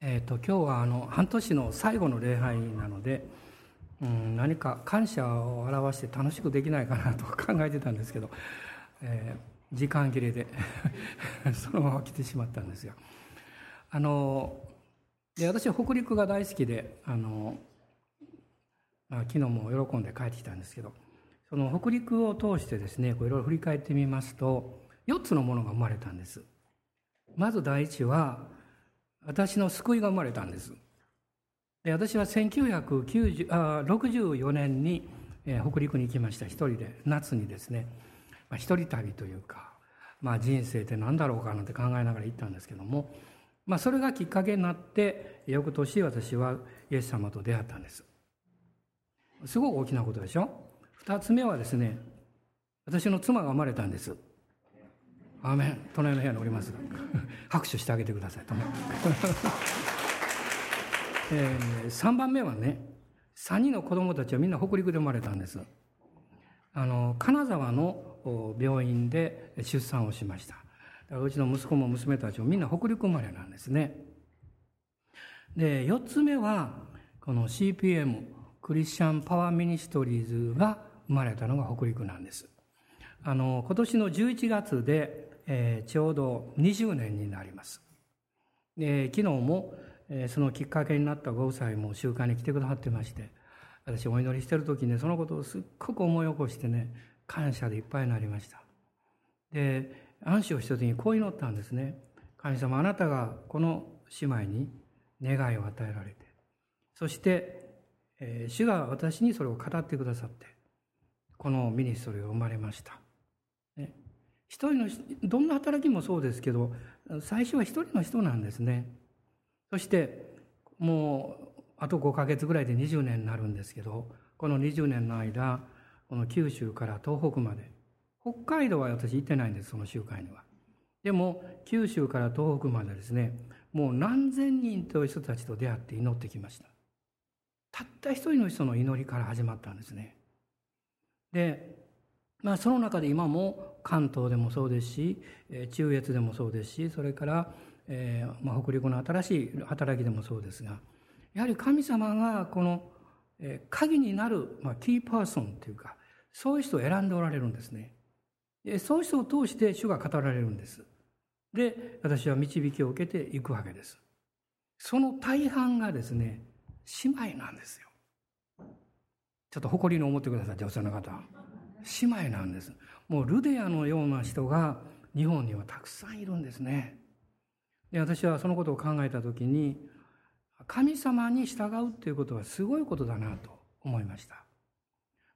えーと、今日はあの半年の最後の礼拝なので、うん、何か感謝を表して楽しくできないかなと考えてたんですけど、えー、時間切れで そのまま来てしまったんですがあので私は北陸が大好きであのあ昨日も喜んで帰ってきたんですけどその北陸を通してですねいろいろ振り返ってみますと4つのものが生まれたんです。まず第一は私の救いが生まれたんです。で私は1964年に、えー、北陸に行きました。一人で夏にですね、まあ、一人旅というか、まあ、人生って何だろうかなんて考えながら行ったんですけども、まあ、それがきっかけになって翌年私はイエス様と出会ったんです。すごく大きなことでしょ？二つ目はですね私の妻が生まれたんです。アーメン隣の部屋におります 拍手してあげてください。えー、3番目はね3人の子供たちはみんな北陸で生まれたんです。あの金沢の病院で出産をしました。うちの息子も娘たちもみんな北陸生まれなんですね。で4つ目はこの CPM クリスチャンパワーミニストリーズが生まれたのが北陸なんです。あの今年の11月でえー、ちょうど20年になります。で昨日も、えー、そのきっかけになったご夫妻も集会に来てくださってまして私お祈りしてる時にそのことをすっごく思い起こしてね感謝でいっぱいになりました。で安心をした時にこう祈ったんですね。神様あなたがこの姉妹に願いを与えられてそして、えー、主が私にそれを語ってくださってこのミニストリーが生まれました。一人のどんな働きもそうですけど最初は一人の人なんですね。そしてもうあと5ヶ月ぐらいで20年になるんですけどこの20年の間この九州から東北まで北海道は私行ってないんですその集会には。でも九州から東北までですねもう何千人という人たちと出会って祈ってきました。たった一人の人の祈りから始まったんですね。でまあ、その中で今も関東でもそうですし中越でもそうですしそれから、えーまあ、北陸の新しい働きでもそうですがやはり神様がこの鍵になる、まあ、キーパーソンというかそういう人を選んでおられるんですね。そういう人を通して主が語られるんです。で私は導きを受けていくわけです。その大半がですね姉妹なんですよ。ちょっと誇りに思ってください女性の方姉妹なんです。もうルデアのような人が日本にはたくさんいるんですね。で私はそのことを考えた時に神様に従うっていうことはすごいことだなと思いました、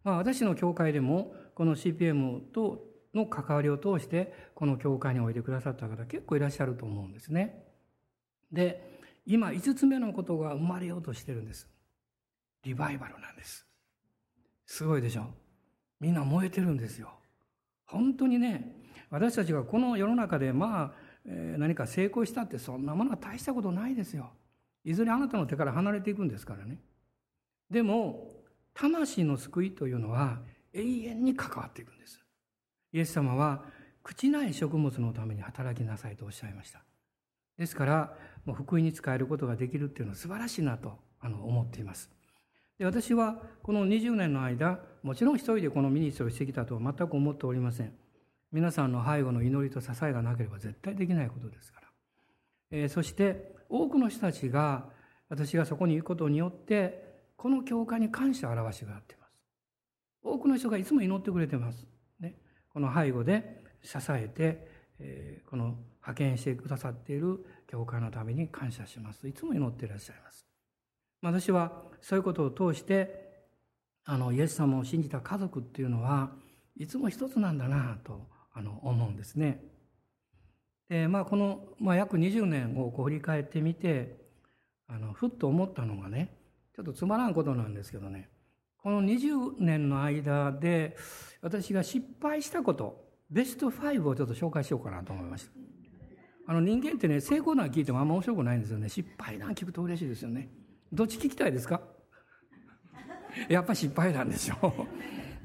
まあ、私の教会でもこの CPM との関わりを通してこの教会においでくださった方結構いらっしゃると思うんですね。で今5つ目のことが生まれようとしてるんです。リバイバルなんです。すごいでしょ？みんな燃えてるんですよ。本当にね、私たちがこの世の中でまあ、えー、何か成功したってそんなものは大したことないですよ。いずれあなたの手から離れていくんですからね。でも、魂の救いというのは永遠に関わっていくんです。イエス様は朽ちない食物のために働きなさいとおっしゃいました。ですから、もう福音に使えることができるっていうのは素晴らしいなとあの思っています。で私はこの20年の間もちろん一人でこのミニストをしてきたとは全く思っておりません。皆さんの背後の祈りと支えがなければ絶対できないことですから、えー、そして多くの人たちが私がそこに行くことによってこの教会に感謝を表しがっています。多くの人がいつも祈ってくれてます、ね、この背後で支えて、えー、この派遣してくださっている教会のために感謝します。いつも祈っていらっしゃいます。私はそういうことを通してあのイエス様を信じた家族っていうのはいつも一つなんだなとあの思うんですね。でまあこの、まあ、約20年をこう振り返ってみてあのふっと思ったのがねちょっとつまらんことなんですけどねこの20年の間で私が失敗したことベスト5をちょっと紹介しようかなと思いました。あの人間ってね成功談聞いてもあんま面白くないんですよね失敗談聞くと嬉しいですよね。どっち聞きたいですか？やっぱ失敗なんでしょう。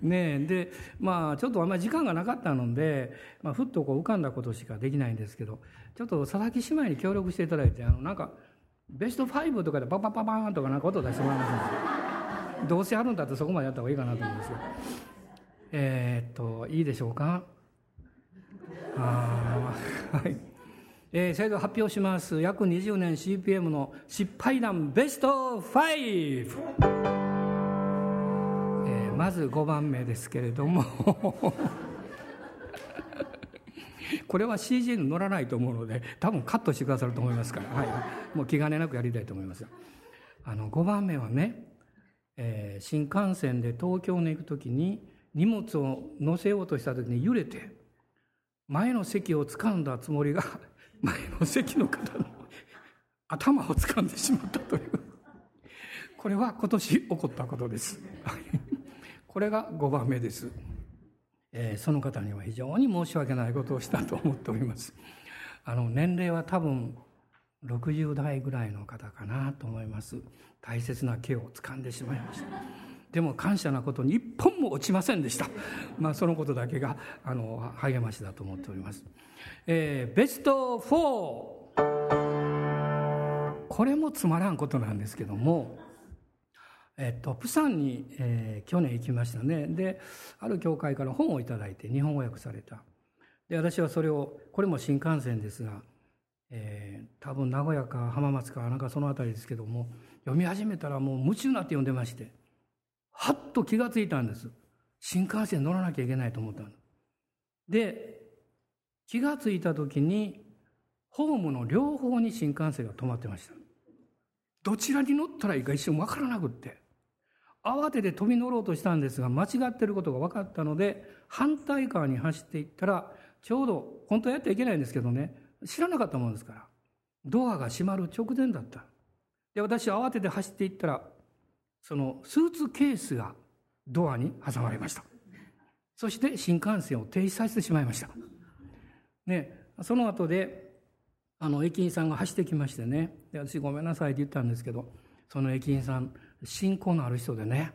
ねでまあちょっとあんまり時間がなかったので、まあ、ふっとこう浮かんだことしかできないんですけどちょっと佐々木姉妹に協力していただいてあのなんかベスト5とかでパパパパーンとかなんか音出してもらいますん どうせあるんだってそこまでやった方がいいかなと思うんですよ。えー、っといいでしょうか？あはい、えー、それでは発表します。約20年 CPM の失敗談ベスト5、えー、まず5番目ですけれども。これは CG に乗らないと思うので多分カットしてくださると思いますから、はい、もう気兼ねなくやりたいと思います。あの5番目はね、えー、新幹線で東京に行く時に荷物を乗せようとした時に揺れて前の席を掴んだつもりが前の席の方の頭を掴んでしまったというこれは今年起こったことですこれが5番目ですえー、その方には非常に申し訳ないことをしたと思っております。あの年齢は多分60代ぐらいの方かなと思います。大切な毛を掴んでしまいました。でも感謝なことに一本も落ちませんでした。まあそのことだけがあの励ましだと思っております。えー、ベスト4これもつまらんことなんですけどもえっと、プサンに、えー、去年行きましたね。で、ある教会から本をいただいて、日本語訳された。で、私はそれを、これも新幹線ですが、えー、多分名古屋か浜松かなんかその辺りですけども、読み始めたらもう夢中になって読んでまして、はっと気がついたんです。新幹線乗らなきゃいけないと思ったんで。気がついた時に、ホームの両方に新幹線が止まってました。どちらに乗ったらいいか一瞬わからなくって。慌てて飛び乗ろうとしたんですが、間違ってることが分かったので、反対側に走っていったら、ちょうど、本当はやってはいけないんですけどね、知らなかったもんですから、ドアが閉まる直前だった。で、私慌てて走っていったら、そのスーツケースがドアに挟まれました。そして新幹線を停止させてしまいました。ね、その後で、あの、駅員さんが走ってきましてね、で私ごめんなさいって言ったんですけど、その駅員さん、信仰のある人でね、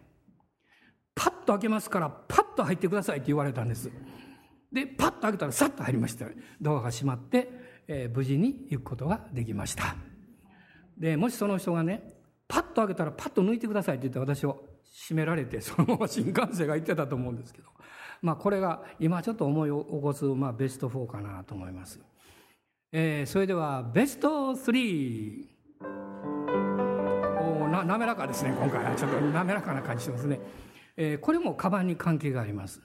パッと開けますから、パッと入ってくださいって言われたんです。で、パッと開けたらさっと入りました。ドアが閉まって、えー、無事に行くことができました。で、もしその人がね、パッと開けたらパッと抜いてくださいって言って私を閉められて、そのまま新幹線が行ってたと思うんですけど、まあこれが今ちょっと思い起こす、まあベスト4かなと思います。えー、それではベスト3。な滑らかですね今回は。ちょっと滑らかな感じしますね、えー、これもカバンに関係があります、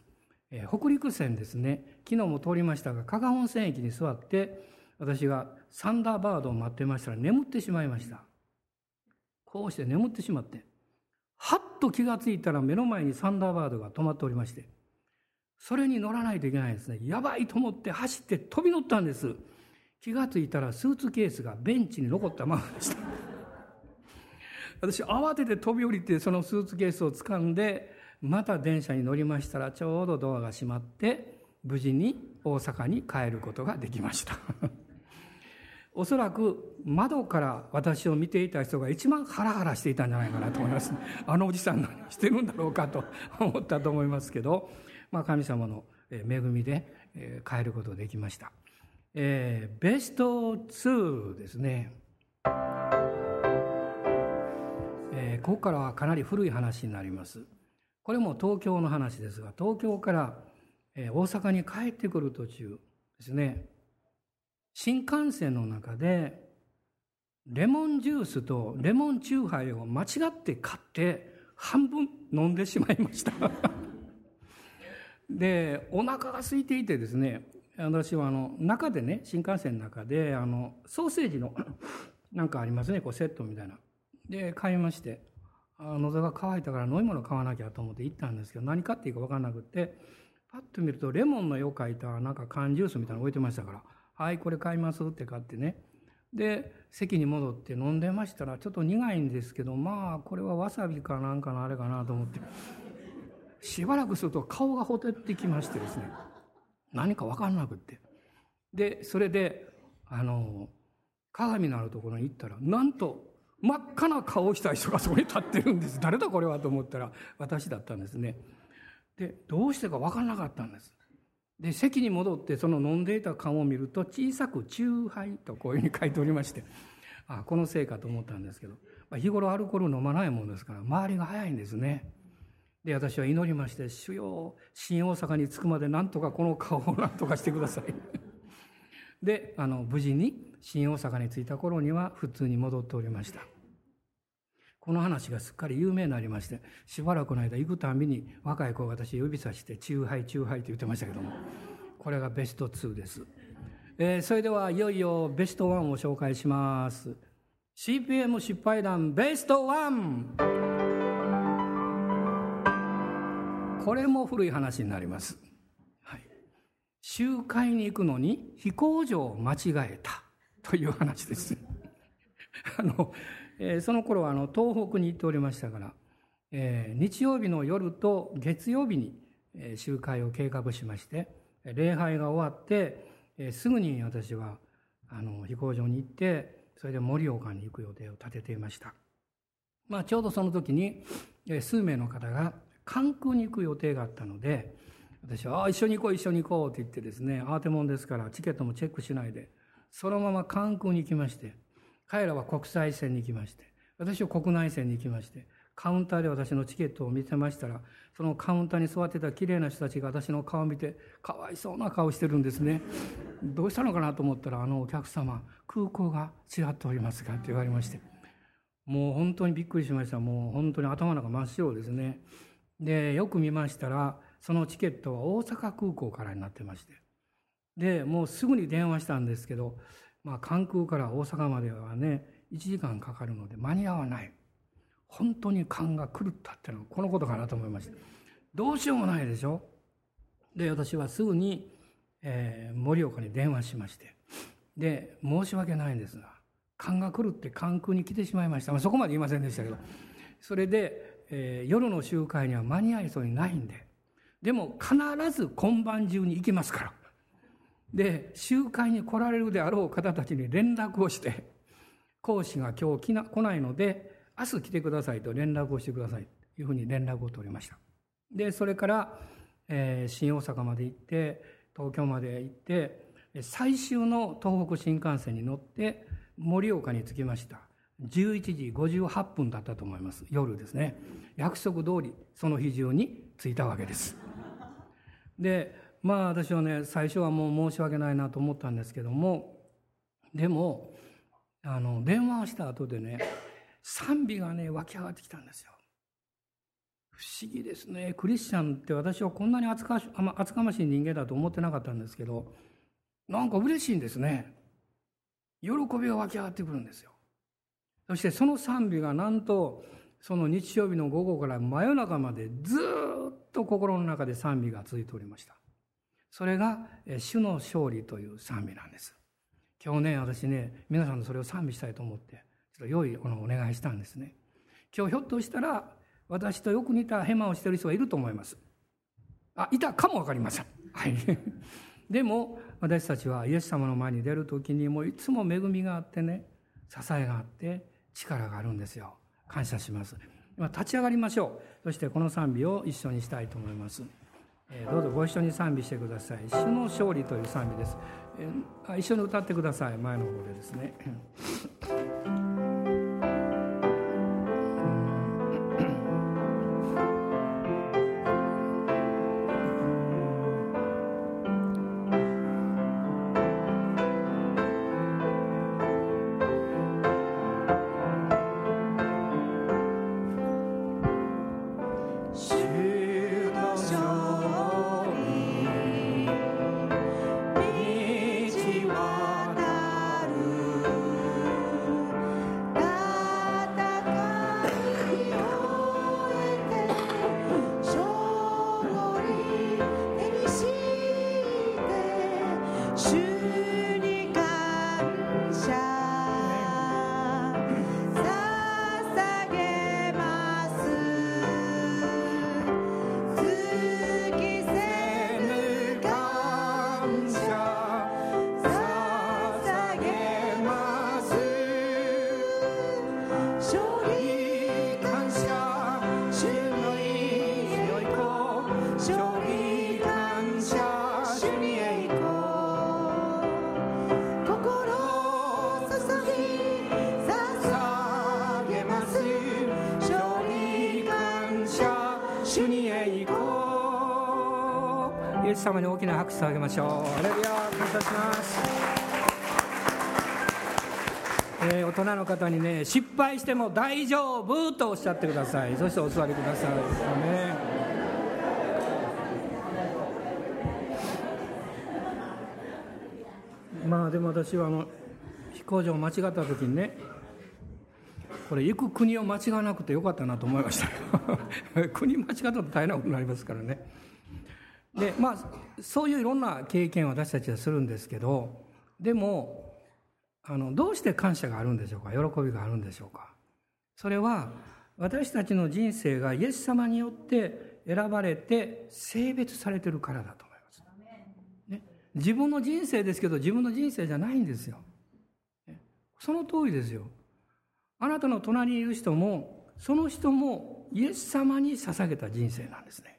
えー、北陸線ですね。昨日も通りましたが加賀温泉駅に座って私がサンダーバードを待ってましたら眠ってしまいました。こうして眠ってしまってはっと気がついたら目の前にサンダーバードが止まっておりましてそれに乗らないといけないですね。やばいと思って走って飛び乗ったんです。気がついたらスーツケースがベンチに残ったままでした。私慌てて飛び降りてそのスーツケースを掴んでまた電車に乗りましたらちょうどドアが閉まって無事に大阪に帰ることができました。おそらく窓から私を見ていた人が一番ハラハラしていたんじゃないかなと思います。ねあのおじさん何してるんだろうかと 思ったと思いますけど、まあ、神様の恵みで帰ることができました。えー、ベスト2ですね。えー、ここからはかなり古い話になります。これも東京の話ですが、東京から、大阪に帰ってくる途中ですね、新幹線の中で、レモンジュースとレモンチューハイを間違って買って半分飲んでしまいました で、お腹が空いていてですね、私はあの中でね、新幹線の中で、あの、ソーセージの なんかありますね、こうセットみたいな。で買いまして喉が渇いたから飲み物買わなきゃと思って行ったんですけど何買っていいか分からなくってパッと見るとレモンの絵を描いたなんか缶ジュースみたいなの置いてましたから「はいこれ買います」って買ってねで席に戻って飲んでましたらちょっと苦いんですけどまあこれはわさびかなんかのあれかなと思ってしばらくすると顔がほてってきましてですね何か分からなくってでそれであの鏡のあるところに行ったらなんと真っ赤な顔をした人がそこに立ってるんです。誰だこれはと思ったら私だったんですね。で、どうしてか分からなかったんです。で、席に戻ってその飲んでいた缶を見ると小さく「チューハイ」とこういうふうに書いておりまして、あこのせいかと思ったんですけど、まあ、日頃アルコール飲まないものですから周りが早いんですね。で私は祈りまして「主よ新大阪に着くまでなんとかこの顔を なんとかしてください」であの無事に新大阪に着いた頃には普通に戻っておりました。この話がすっかり有名になりましてしばらくの間行くたびに若い子が私指さして「チューハイチューハイ」と言ってましたけどもこれがベスト2です、えー、それではいよいよベスト1を紹介します。CPM 失敗談ベスト 1! これも古い話になります、はい、集会に行くのに飛行場を間違えた。という話です。あのえー、その頃はあの東北に行っておりましたから、えー、日曜日の夜と月曜日に、え、集会を計画しまして礼拝が終わって、えー、すぐに私はあの飛行場に行ってそれで盛岡に行く予定を立てていました、まあ、ちょうどその時に、えー、数名の方が関空に行く予定があったので私は「あ一緒に行こう一緒に行こう」って言ってですね慌てもんですからチケットもチェックしないでそのまま関空に行きまして彼らは国際線に行きまして、私は国内線に行きまして、カウンターで私のチケットを見せましたら、そのカウンターに座ってた綺麗な人たちが私の顔を見て、かわいそうな顔してるんですね。どうしたのかなと思ったら、あのお客様、空港が違っておりますかって言われまして。もう本当にびっくりしました。もう本当に頭の中真っ白ですね。で、よく見ましたら、そのチケットは大阪空港からになってまして。で、もうすぐに電話したんですけど、まあ、関空から大阪まではね1時間かかるので間に合わない。本当に勘が狂ったっていうのはこのことかなと思いました。どうしようもないでしょ。で私はすぐに、えー、盛岡に電話しまして。で申し訳ないんですが勘が狂って関空に来てしまいました、まあ、そこまで言いませんでしたけど。それで、えー、夜の集会には間に合いそうにないんで。でも必ず今晩中に行きますから。で集会に来られるであろう方たちに連絡をして講師が今日来ないので明日来てくださいと連絡をしてくださいというふうに連絡を取りました。でそれから、えー、新大阪まで行って東京まで行って最終の東北新幹線に乗って盛岡に着きました。11時58分だったと思います。夜ですね。約束通りその日中に着いたわけです。でまあ私はね最初はもう申し訳ないなと思ったんですけどもでもあの電話をした後でね賛美がね湧き上がってきたんですよ。不思議ですね。クリスチャンって私はこんなに厚か厚かましい人間だと思ってなかったんですけどなんか嬉しいんですね。喜びが湧き上がってくるんですよ。そしてその賛美がなんとその日曜日の午後から真夜中までずっと心の中で賛美が続いておりました。それが主の勝利という賛美なんです。今日ね、私ね、皆さんのそれを賛美したいと思って、ちょっと良いお願いしたんですね。今日ひょっとしたら、私とよく似たヘマをしている人がいると思います。あ、いたかもわかりません。はい。でも、私たちはイエス様の前に出る時にもういつも恵みがあってね、支えがあって力があるんですよ。感謝します。今立ち上がりましょう。そしてこの賛美を一緒にしたいと思います。えどうぞご一緒に賛美してください「主の勝利」という賛美です、え一緒に歌ってください。前の方でですね。様に大きな拍手をあげましょう。アレルヤ感謝します。えー、大人の方にね失敗しても大丈夫とおっしゃってください。そしてお座りください。ね。まあでも私はあの飛行場を間違った時にねこれ行く国を間違わなくてよかったなと思いました。国間違ったと大変なことになりますからね。でまあそういういろんな経験を私たちはするんですけどでもあのどうして感謝があるんでしょうか？喜びがあるんでしょうか？それは私たちの人生がイエス様によって選ばれて性別されてるからだと思います、ね、自分の人生ですけど自分の人生じゃないんですよ。その通りですよ。あなたの隣にいる人もその人もイエス様に捧げた人生なんですね。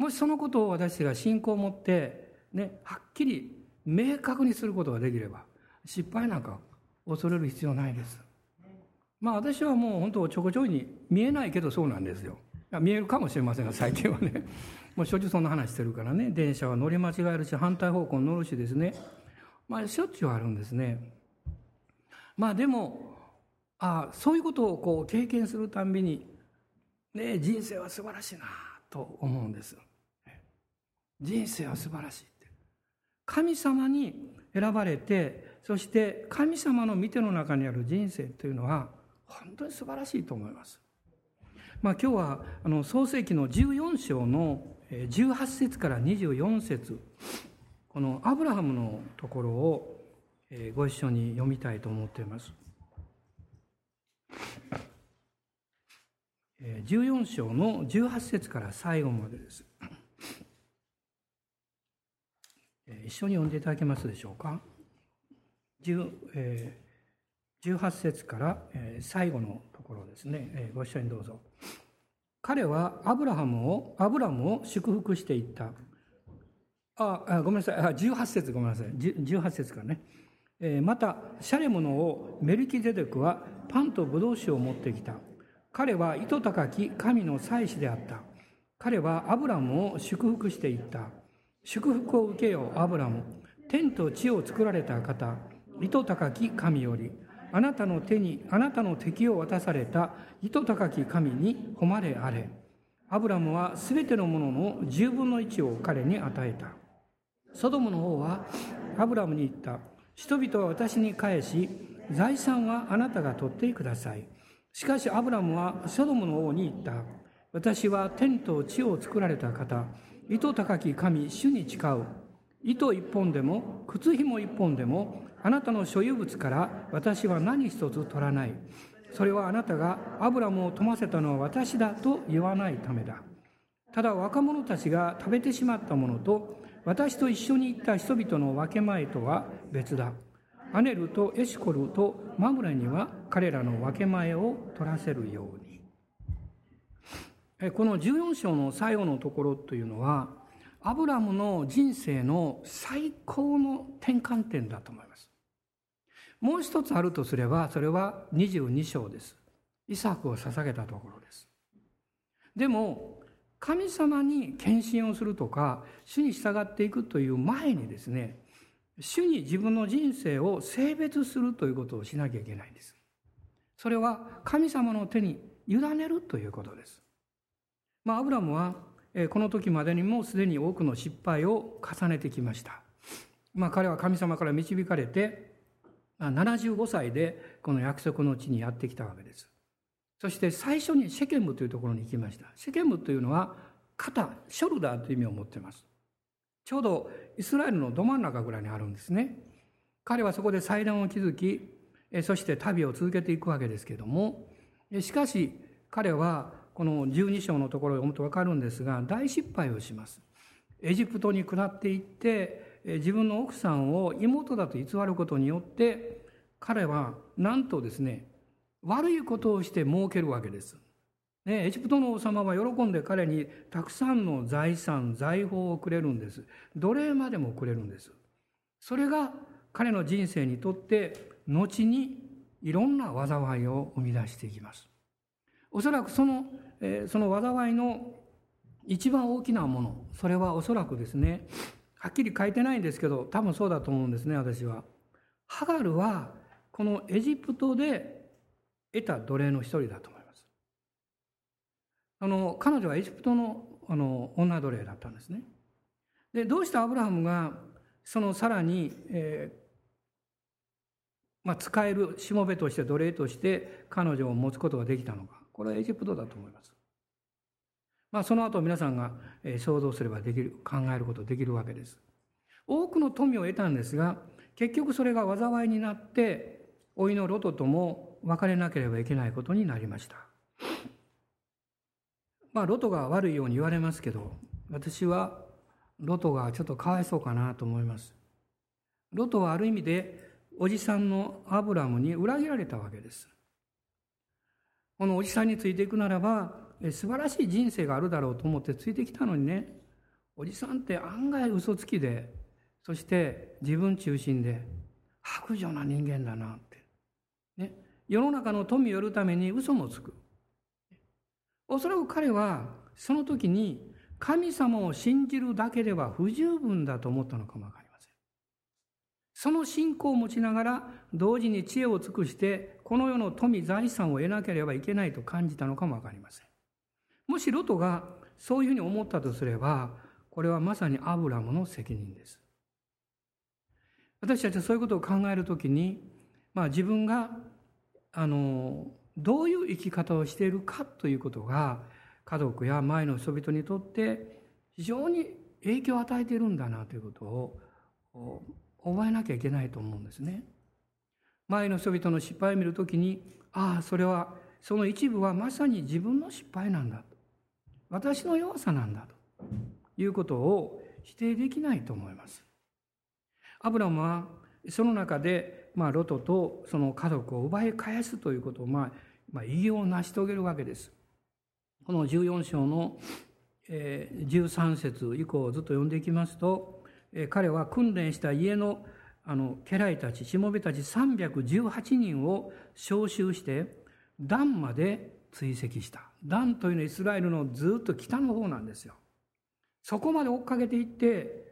もしそのことを私たちが信仰を持ってねはっきり明確にすることができれば失敗なんか恐れる必要ないです。まあ私はもう本当ちょこちょいに見えないけどそうなんですよ。見えるかもしれませんが最近はね。もうしょっちゅうそんな話してるからね。電車は乗り間違えるし反対方向に乗るしですね。まあしょっちゅうあるんですね。まあでもあそういうことをこう経験するたんびに、ね、人生は素晴らしいなと思うんです。人生は素晴らしいって神様に選ばれてそして神様の見ての中にある人生というのは本当に素晴らしいと思います。まあ、今日はあの創世記の14章の18節から24節このアブラハムのところをご一緒に読みたいと思っています。14章の18節から最後までです。一緒に読んでいただけますでしょうか？18節から最後のところですね。ご一緒にどうぞ。彼はアブラハムを、アブラムを祝福していった。あ、ごめんなさい。18節ごめんなさい。18節からね。また、シャレムの王メルキゼデクはパンとブドウ酒を持ってきた。彼は糸高き神の祭司であった。彼はアブラムを祝福していった。祝福を受けよう、アブラム。天と地を作られた方、糸高き神より、あなたの手にあなたの敵を渡された糸高き神に誉れあれ。アブラムはすべてのものの十分の一を彼に与えた。ソドムの王はアブラムに言った。人々は私に返し、財産はあなたが取ってください。しかしアブラムはソドムの王に言った。私は天と地を作られた方、糸高き神、主に誓う。糸一本でも、靴紐一本でも、あなたの所有物から私は何一つ取らない。それはあなたがアブラムを富ませたのは私だと言わないためだ。ただ若者たちが食べてしまったものと、私と一緒に行った人々の分け前とは別だ。アネルとエシコルとマムレには彼らの分け前を取らせるよう。この14章の最後のところというのはアブラムの人生の最高の転換点だと思います。もう一つあるとすればそれは22章です。イサクを捧げたところです。でも神様に献身をするとか主に従っていくという前にですね主に自分の人生を性別するということをしなきゃいけないんです。それは神様の手に委ねるということです。まあ、アブラムはこの時までにもすでに多くの失敗を重ねてきました。まあ、彼は神様から導かれて、75歳でこの約束の地にやってきたわけです。そして最初にシェケムというところに行きました。シェケムというのは肩、ショルダーという意味を持っています。ちょうどイスラエルのど真ん中ぐらいにあるんですね。彼はそこで祭壇を築き、そして旅を続けていくわけですけれども、しかし彼はこの12章のところを読むと分かるんですが大失敗をします。エジプトに下っていって自分の奥さんを妹だと偽ることによって彼はなんとですね悪いことをして儲けるわけです。ね、エジプトの王様は喜んで彼にたくさんの財産財宝をくれるんです。奴隷までもくれるんです。それが彼の人生にとって後にいろんな災いを生み出していきます。おそらくそのえその災いの一番大きなものそれはおそらくですねはっきり書いてないんですけど多分そうだと思うんですね私は。ハガルはこのエジプトで得た奴隷の一人だと思います。あの彼女はエジプトのあの女奴隷だったんですね。でどうしてアブラハムがそのさらに、えーまあ、使えるしもべとして奴隷として彼女を持つことができたのかこれはエジプトだと思います。まあ、その後皆さんが想像すればできる考えることできるわけです。多くの富を得たんですが結局それが災いになって老いのロトとも別れなければいけないことになりました。まあロトが悪いように言われますけど私はロトがちょっとかわいそうかなと思います。ロトはある意味でおじさんのアブラムに裏切られたわけです。このおじさんについていくならば素晴らしい人生があるだろうと思ってついてきたのにねおじさんって案外嘘つきでそして自分中心で白状な人間だなって。ね、世の中の富を得るために嘘もつく。おそらく彼はその時に神様を信じるだけでは不十分だと思ったのかもわかりません。その信仰を持ちながら同時に知恵を尽くしてこの世の富財産を得なければいけないと感じたのかもわかりません。もしロトがそういうふうに思ったとすればこれはまさにアブラムの責任です。私たちはそういうことを考えるときに、まあ、自分があのどういう生き方をしているかということが家族や前の人々にとって非常に影響を与えているんだなということを覚えなきゃいけないと思うんですね。前の人々の失敗を見るときにああそれはその一部はまさに自分の失敗なんだと私の弱さなんだということを否定できないと思います。アブラムはその中で、まあ、ロトとその家族を奪い返すということを、まあ、まあ、偉業を成し遂げるわけです。この14章の、えー、13節以降をずっと読んでいきますと、えー、彼は訓練した家のあの家来たちしもべたち318人を召集してダンまで追跡したダンというのはイスラエルのずっと北の方なんですよそこまで追っかけていって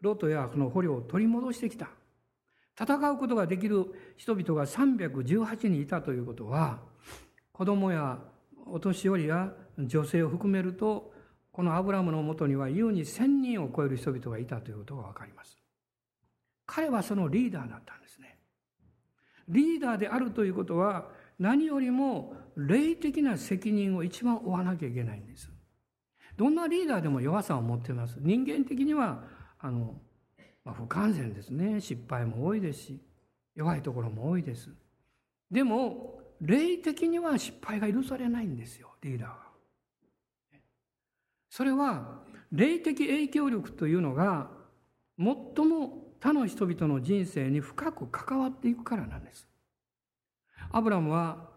ロトやその捕虜を取り戻してきた。戦うことができる人々が318人いたということは、子供やお年寄りや女性を含めると、このアブラムのもとには優に1000人を超える人々がいたということがわかります。彼はそのリーダーだったんですね。リーダーであるということは、何よりも霊的な責任を一番負わなきゃいけないんです。どんなリーダーでも弱さを持っています。人間的にはあの、まあ、不完全ですね失敗も多いですし弱いところも多いですでも霊的には失敗が許されないんですよリーダーはそれは霊的影響力というのが最も他の人々の人生に深く関わっていくからなんですアブラムは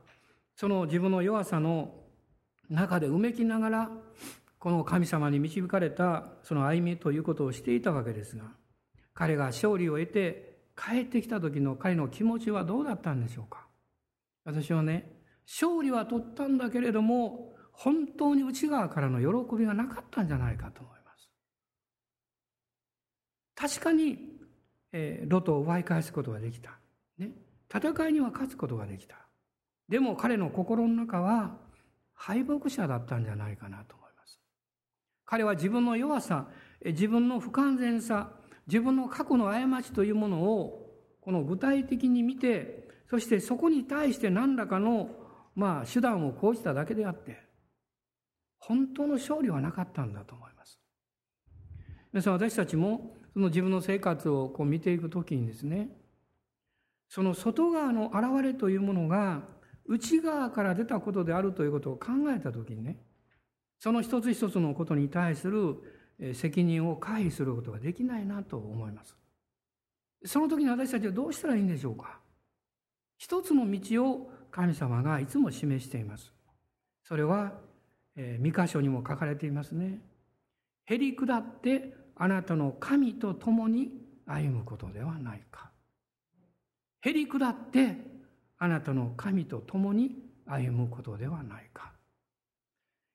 その自分の弱さの中でうめきながらこの神様に導かれたその歩みということをしていたわけですが、彼が勝利を得て帰ってきた時の彼の気持ちはどうだったんでしょうか私はね、勝利は取ったんだけれども、本当に内側からの喜びがなかったんじゃないかと思います。確かに、えー、ロトを奪い返すことができた。ね。戦いには勝つことができた。でも彼の心の中は敗北者だったんじゃないかなと思います彼は自分の弱さ、自分の不完全さ、自分の過去の過ちというものを、この具体的に見て、そしてそこに対して何らかの、まあ、手段を講じただけであって、本当の勝利はなかったんだと思います。皆さん、私たちも、その自分の生活をこう見ていくときにですね、その外側の現れというものが、内側から出たことであるということを考えたときにね、その一つ一つのことに対する責任を回避することができないなと思います。その時に私たちはどうしたらいいんでしょうか一つの道を神様がいつも示しています。それは、えー、箇所にも書かれていますね。へり下ってあなたの神と共に歩むことではないか。へり下ってあなたの神と共に歩むことではないか。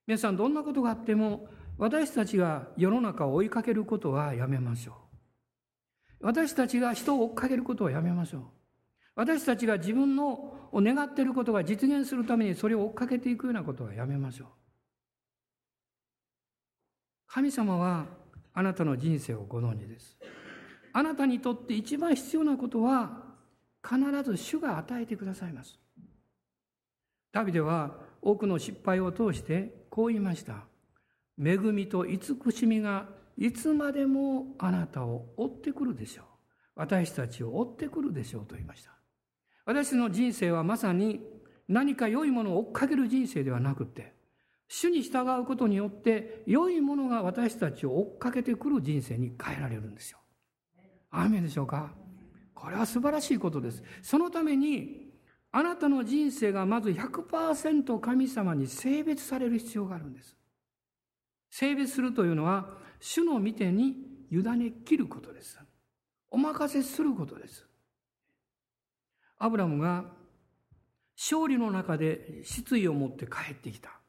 皆さんどんなことがあっても私たちが世の中を追いかけることはやめましょう。私たちが人を追っかけることはやめましょう。私たちが自分のを願っていることが実現するためにそれを追っかけていくようなことはやめましょう。神様はあなたの人生をご存知です。あなたにとって一番必要なことは必ず主が与えてくださいます。ダビデは多くの失敗を通してこう言いました。恵みと慈しみがいつまでもあなたを追ってくるでしょう。私たちを追ってくるでしょうと言いました。私の人生はまさに何か良いものを追っかける人生ではなくて、主に従うことによって良いものが私たちを追っかけてくる人生に変えられるんですよ。雨でしょうか？これは素晴らしいことです。そのためにあなたの人生がまず100%神様に性別される必要があるんです。性別するというのは主の御手に委ね切ることです。お任せすることです。アブラムが勝利の中で失意を持って帰ってきた。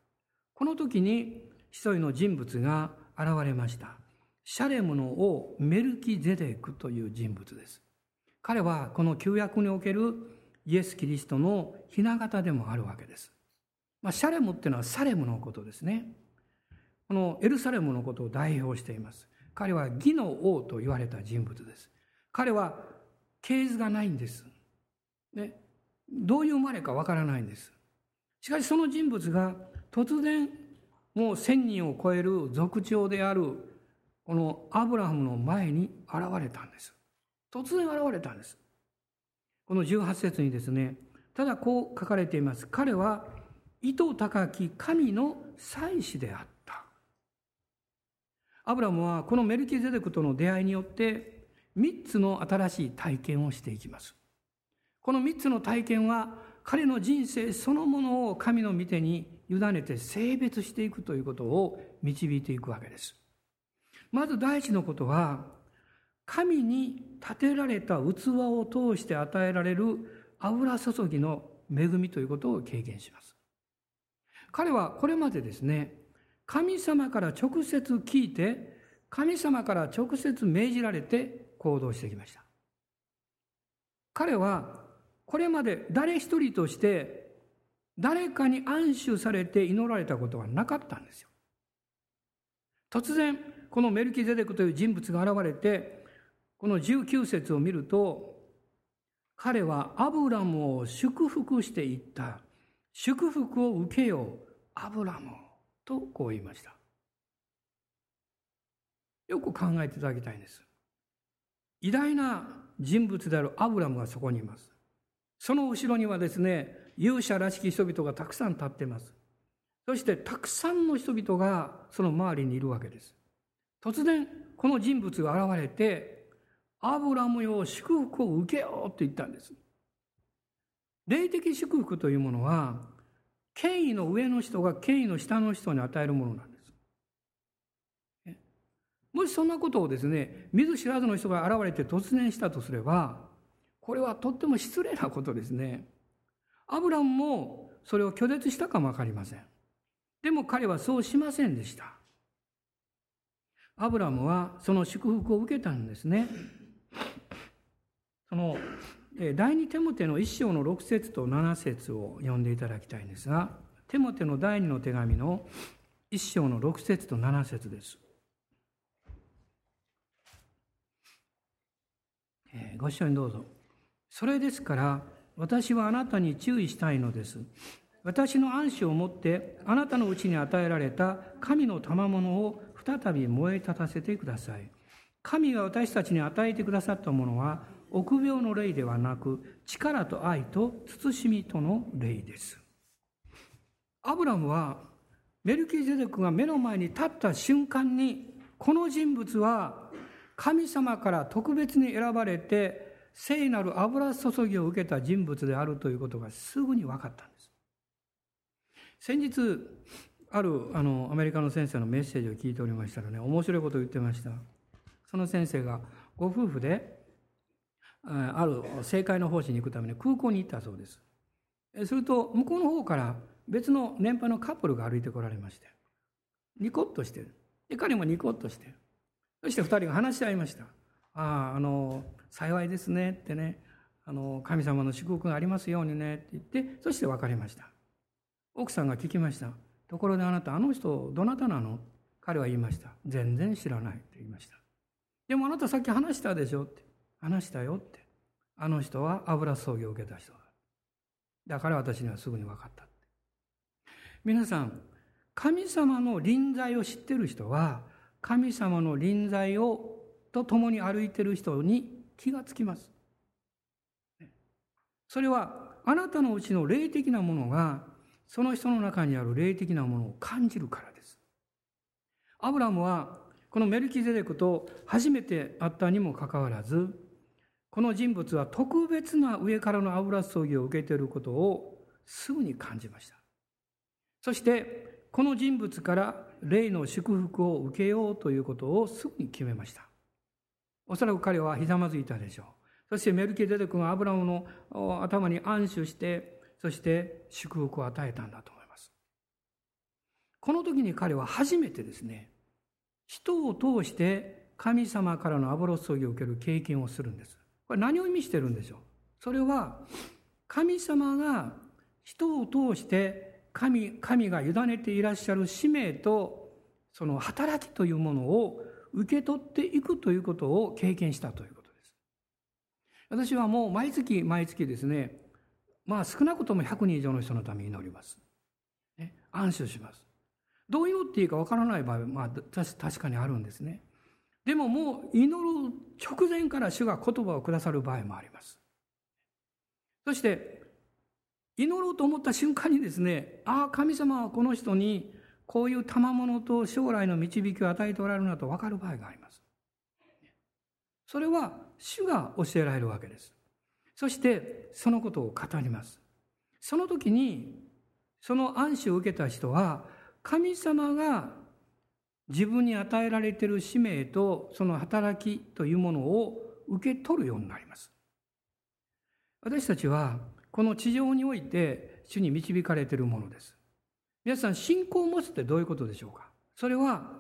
この時に一人の人物が現れました。シャレムの王メルキゼデクという人物です。彼はこの旧約におけるイエス・キリストの雛形でもあるわけです。まあ、シャレムっていうのはサレムのことですね。このエルサレムのことを代表しています。彼は義の王と言われた人物です。彼は系図がないんです。ね、どういう生まれかわからないんです。しかしその人物が突然もう千人を超える族長であるこのアブラハムの前に現れたんです。突然現れたんです。この18節にですね、ただこう書かれています。彼は意図高き神の祭司であった。アブラムはこのメルキゼデクとの出会いによって3つの新しい体験をしていきます。この3つの体験は彼の人生そのものを神の御手に委ねて性別していくということを導いていくわけです。まず第一のことは、神に立てられた器を通して与えられる油注ぎの恵みということを経験します。彼はこれまでですね、神様から直接聞いて、神様から直接命じられて行動してきました。彼はこれまで誰一人として誰かに安守されて祈られたことはなかったんですよ。突然、このメルキゼデクという人物が現れて、この19節を見ると、彼はアブラムを祝福していった。祝福を受けよう、アブラム。とこう言いました。よく考えていただきたいんです。偉大な人物であるアブラムがそこにいます。その後ろにはですね、勇者らしき人々がたくさん立っています。そしてたくさんの人々がその周りにいるわけです。突然、この人物が現れて、アブラムよ祝福を受けようと言ったんです。霊的祝福というものは、権威の上の人が権威の下の人に与えるものなんです。もしそんなことをですね、見ず知らずの人が現れて突然したとすれば、これはとっても失礼なことですね。アブラムもそれを拒絶したかもわかりません。でも彼はそうしませんでした。アブラムはその祝福を受けたんですね。その第二テモテの一章の6節と7節を読んでいただきたいんですが、テモテの第二の手紙の一章の6節と7節です。ご一緒にどうぞ。それですから私はあなたに注意したいのです。私の暗視をもってあなたのうちに与えられた神の賜物を再び燃え立たせてください。神が私たちに与えてくださったものは臆病の霊ではなく力と愛と慎みとの霊です。アブラムはメルキゼデクが目の前に立った瞬間にこの人物は神様から特別に選ばれて聖なる油注ぎを受けた人物であるということがすぐに分かったんです。先日、あるあのアメリカの先生のメッセージを聞いておりましたらね、面白いことを言ってました。その先生がご夫婦で、ある政界の奉仕に行くために空港に行ったそうです。すると、向こうの方から別の年配のカップルが歩いてこられまして、ニコッとしてる。で彼もニコッとしてそして二人が話し合いましたあああの幸いですねってねあの神様の祝福がありますようにねって言ってそして別れました。奥さんが聞きました。ところであなたあの人どなたなの？彼は言いました。全然知らないって言いました。でもあなたさっき話したでしょって。話したよって。あの人は油葬儀を受けた人だ。だから私にはすぐに分かったって。皆さん神様の臨在を知ってる人は神様の臨在をと共に歩いてる人に気がつきますそれはあなたのうちの霊的なものがその人の中にある霊的なものを感じるからです。アブラムはこのメルキゼデクと初めて会ったにもかかわらずこの人物は特別な上からの油注ぎを受けていることをすぐに感じました。そしてこの人物から霊の祝福を受けようということをすぐに決めました。おそらく彼はひざまずいたでしょう。そしてメルケデデクがアブラムの頭に安守して、そして祝福を与えたんだと思います。この時に彼は初めてですね、人を通して神様からの油注ぎを受ける経験をするんです。これ何を意味してるんでしょう？それは神様が人を通して神神が委ねていらっしゃる使命とその働きというものを受け取っていくということを経験したということです私はもう毎月毎月ですね、まあ少なくとも100人以上の人のために祈ります。ね、安心します。どう祈っていいかわからない場合は、まあ確かにあるんですね。でももう祈る直前から主が言葉をくださる場合もあります。そして、祈ろうと思った瞬間にですね、ああ、神様はこの人にこういう賜物と将来の導きを与えておられるなと分かる場合があります。それは主が教えられるわけです。そしてそのことを語ります。その時にその暗視を受けた人は神様が自分に与えられている使命とその働きというものを受け取るようになります。私たちはこの地上において主に導かれているものです。皆さん信仰を持つってどういうことでしょうか？それは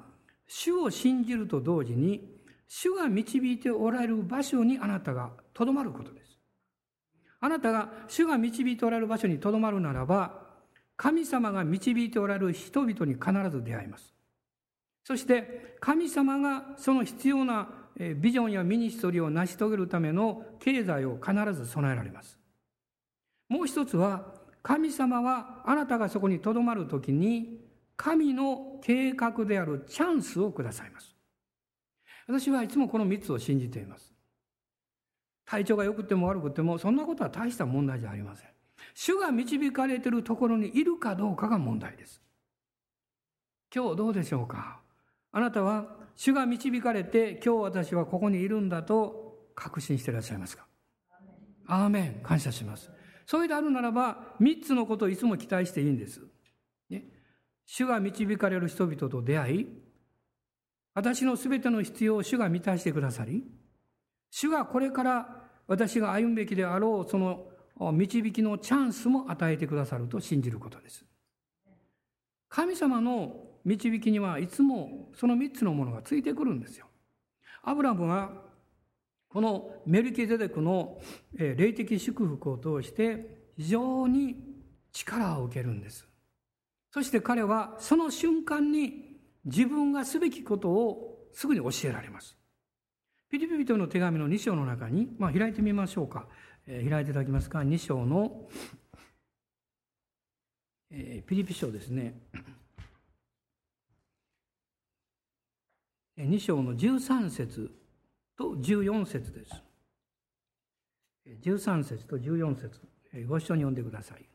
主を信じると同時に主が導いておられる場所にあなたがとどまることです。あなたが主が導いておられる場所にとどまるならば、神様が導いておられる人々に必ず出会います。そして神様がその必要なビジョンやミニストリーを成し遂げるための経済を必ず備えられます。もう一つは、神様はあなたがそこにとどまるときに、神の計画であるチャンスをくださいます。私はいつもこの3つを信じています。体調が良くても悪くても、そんなことは大した問題じゃありません。主が導かれているところにいるかどうかが問題です。今日どうでしょうか？あなたは主が導かれて今日私はここにいるんだと確信していらっしゃいますか？アーメン感謝します。それであるならば3つのことをいつも期待していいんです。ね、主が導かれる人々と出会い、私のすべての必要を主が満たしてくださり、主がこれから私が歩むべきであろうその導きのチャンスも与えてくださると信じることです。神様の導きにはいつもその三つのものがついてくるんですよ。アブラムはこのメルキゼデクの霊的祝福を通して非常に力を受けるんです。そして彼はその瞬間に自分がすべきことをすぐに教えられます。ピリピリとの手紙の2章の中に、まあ、開いてみましょうか。えー、開いていただきますか。2章の、えー、ピリピ書ですね。2章の13節と14節です。13節と14節。ご一緒に読んでください。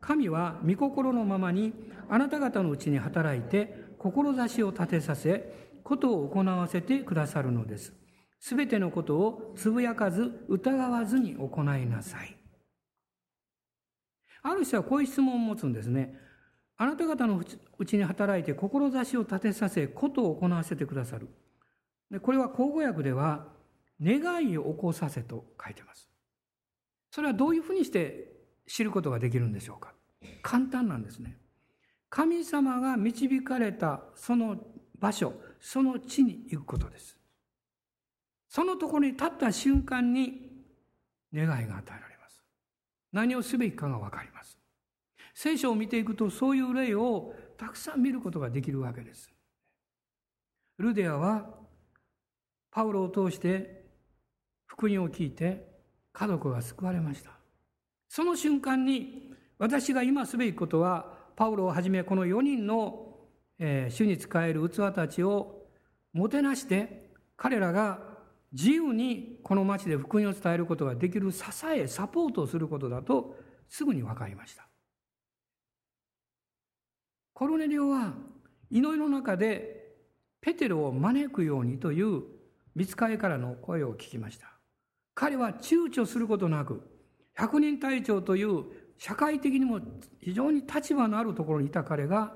神は御心のままにあなた方のうちに働いて志を立てさせことを行わせてくださるのです。すべてのことをつぶやかず疑わずに行いなさい。ある人はこういう質問を持つんですね。あなた方のうちに働いて志を立てさせことを行わせてくださる。でこれは口語訳では願いを起こさせと書いてますそれはどういうふうにして知ることができるんでしょうか？簡単なんですね。神様が導かれたその場所、その地に行くことです。そのところに立った瞬間に願いが与えられます。何をすべきかがわかります。聖書を見ていくとそういう例をたくさん見ることができるわけです。ルデアはパウロを通して福音を聞いて家族が救われました。その瞬間に私が今すべきことはパウロをはじめこの4人の、えー、主に仕える器たちをもてなして彼らが自由にこの町で福音を伝えることができる支え、サポートをすることだとすぐに分かりました。コロネリオは祈りの中でペテロを招くようにという見つかりからの声を聞きました。彼は躊躇することなく、百人隊長という社会的にも非常に立場のあるところにいた彼が、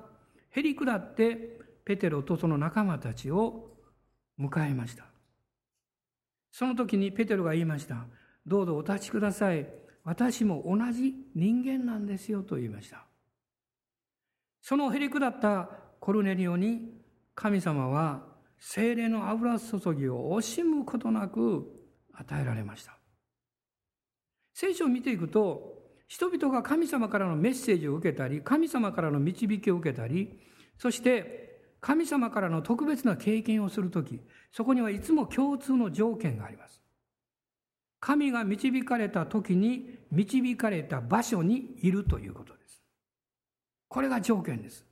へり下ってペテロとその仲間たちを迎えました。その時にペテロが言いました。どうぞお立ちください。私も同じ人間なんですよと言いました。そのへり下ったコルネリオに神様は精霊の油注ぎを惜しむことなく与えられました。聖書を見ていくと、人々が神様からのメッセージを受けたり、神様からの導きを受けたり、そして神様からの特別な経験をするとき、そこにはいつも共通の条件があります。神が導かれた時に導かれた場所にいるということです。これが条件です。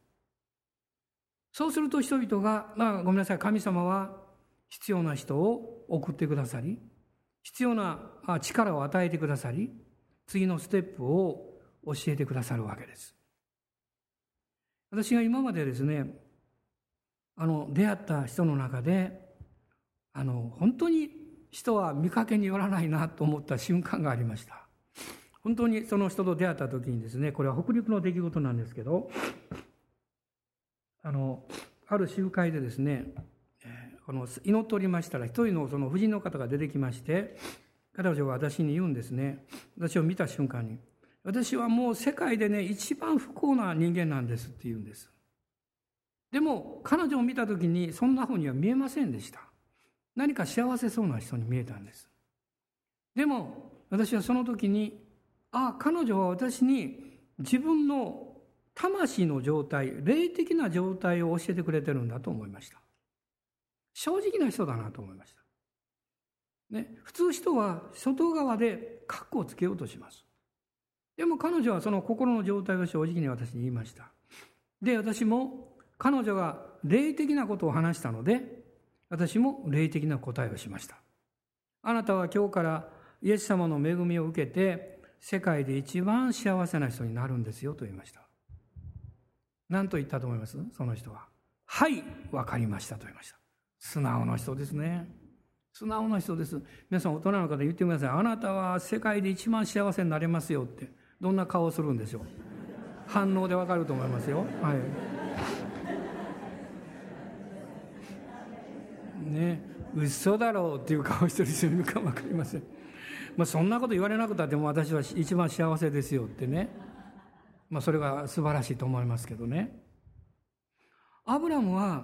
そうすると人々が、まあごめんなさい、神様は必要な人を送ってくださり、必要な力を与えてくださり、次のステップを教えてくださるわけです。私が今までですね、あの、出会った人の中で、あの、本当に人は見かけによらないなと思った瞬間がありました。本当にその人と出会った時にですね、これは北陸の出来事なんですけど、あの、ある集会でですね、この祈っておりましたら、一人のその婦人の方が出てきまして、彼女が私に言うんですね。私を見た瞬間に、私はもう世界でね、一番不幸な人間なんですって言うんです。でも、彼女を見た時にそんな風には見えませんでした。何か幸せそうな人に見えたんです。でも、私はその時に、ああ、彼女は私に自分の魂の状態、霊的な状態を教えてくれてるんだと思いました。正直な人だなと思いました。ね、普通人は外側で格好をつけようとします。でも彼女はその心の状態を正直に私に言いました。で、私も彼女が霊的なことを話したので、私も霊的な答えをしました。あなたは今日からイエス様の恵みを受けて、世界で一番幸せな人になるんですよと言いました。何と言ったと思います？その人は。はい、わかりましたと言いました。素直な人ですね。素直な人です。皆さん大人の方言ってください。あなたは世界で一番幸せになれますよって。どんな顔をするんでしょう。反応でわかると思いますよ。はい。ね、嘘だろうっていう顔してる人いるか分かりません。まあ、そんなこと言われなくたっても私は一番幸せですよってね。まあ、それが素晴らしいと思いますけどね。アブラムは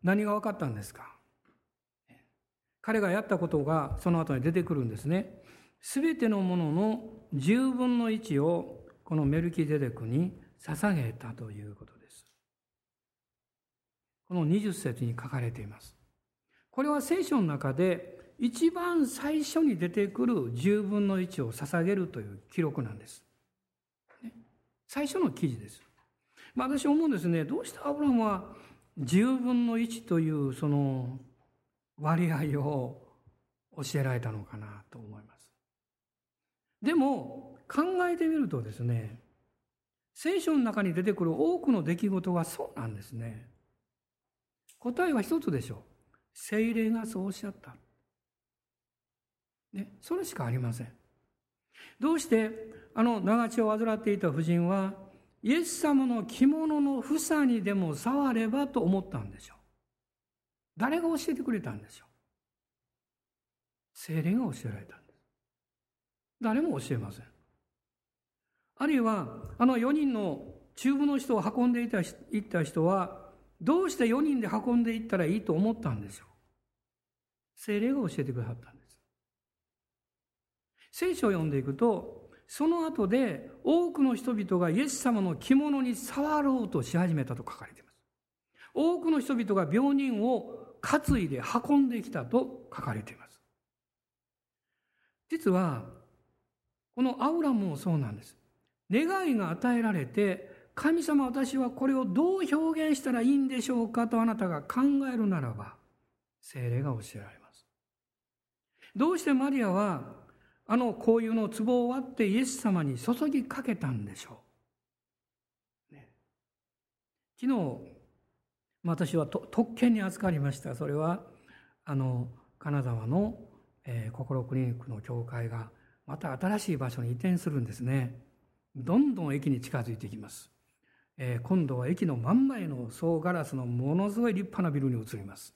何が分かったんですか？彼がやったことがその後に出てくるんですね。すべてのものの10分の1をこのメルキデデクに捧げたということです。この20節に書かれています。これは聖書の中で一番最初に出てくる10分の1を捧げるという記録なんです。最初の記事です。まあ、私思うんですね。どうしてアブラムは10分の1というその割合を教えられたのかなと思います。でも考えてみるとですね、聖書の中に出てくる多くの出来事はそうなんですね。答えは一つでしょう。精霊がそうおっしゃった。ね、それしかありません。どうしてあの長血を患っていた婦人はイエス様の着物の房にでも触ればと思ったんでしょう。誰が教えてくれたんでしょう精霊が教えられたんです。誰も教えません。あるいは、あの4人の中部の人を運んでいたいった人は、どうして4人で運んでいったらいいと思ったんでしょう精霊が教えてくださったんです。聖書を読んでいくと、その後で多くの人々がイエス様の着物に触ろうとし始めたと書かれています。多くの人々が病人を担いで運んできたと書かれています。実は、このアウラもそうなんです。願いが与えられて、神様私はこれをどう表現したらいいんでしょうかとあなたが考えるならば、精霊が教えられます。どうしてマリアはあの紅油の壺を割ってイエス様に注ぎかけたんでしょう。ね、昨日、私は特権に預かりました。それは、あの、金沢の、えー、心クリニックの教会が、また新しい場所に移転するんですね。どんどん駅に近づいていきます。えー、今度は駅の真ん前の総ガラスのものすごい立派なビルに移ります。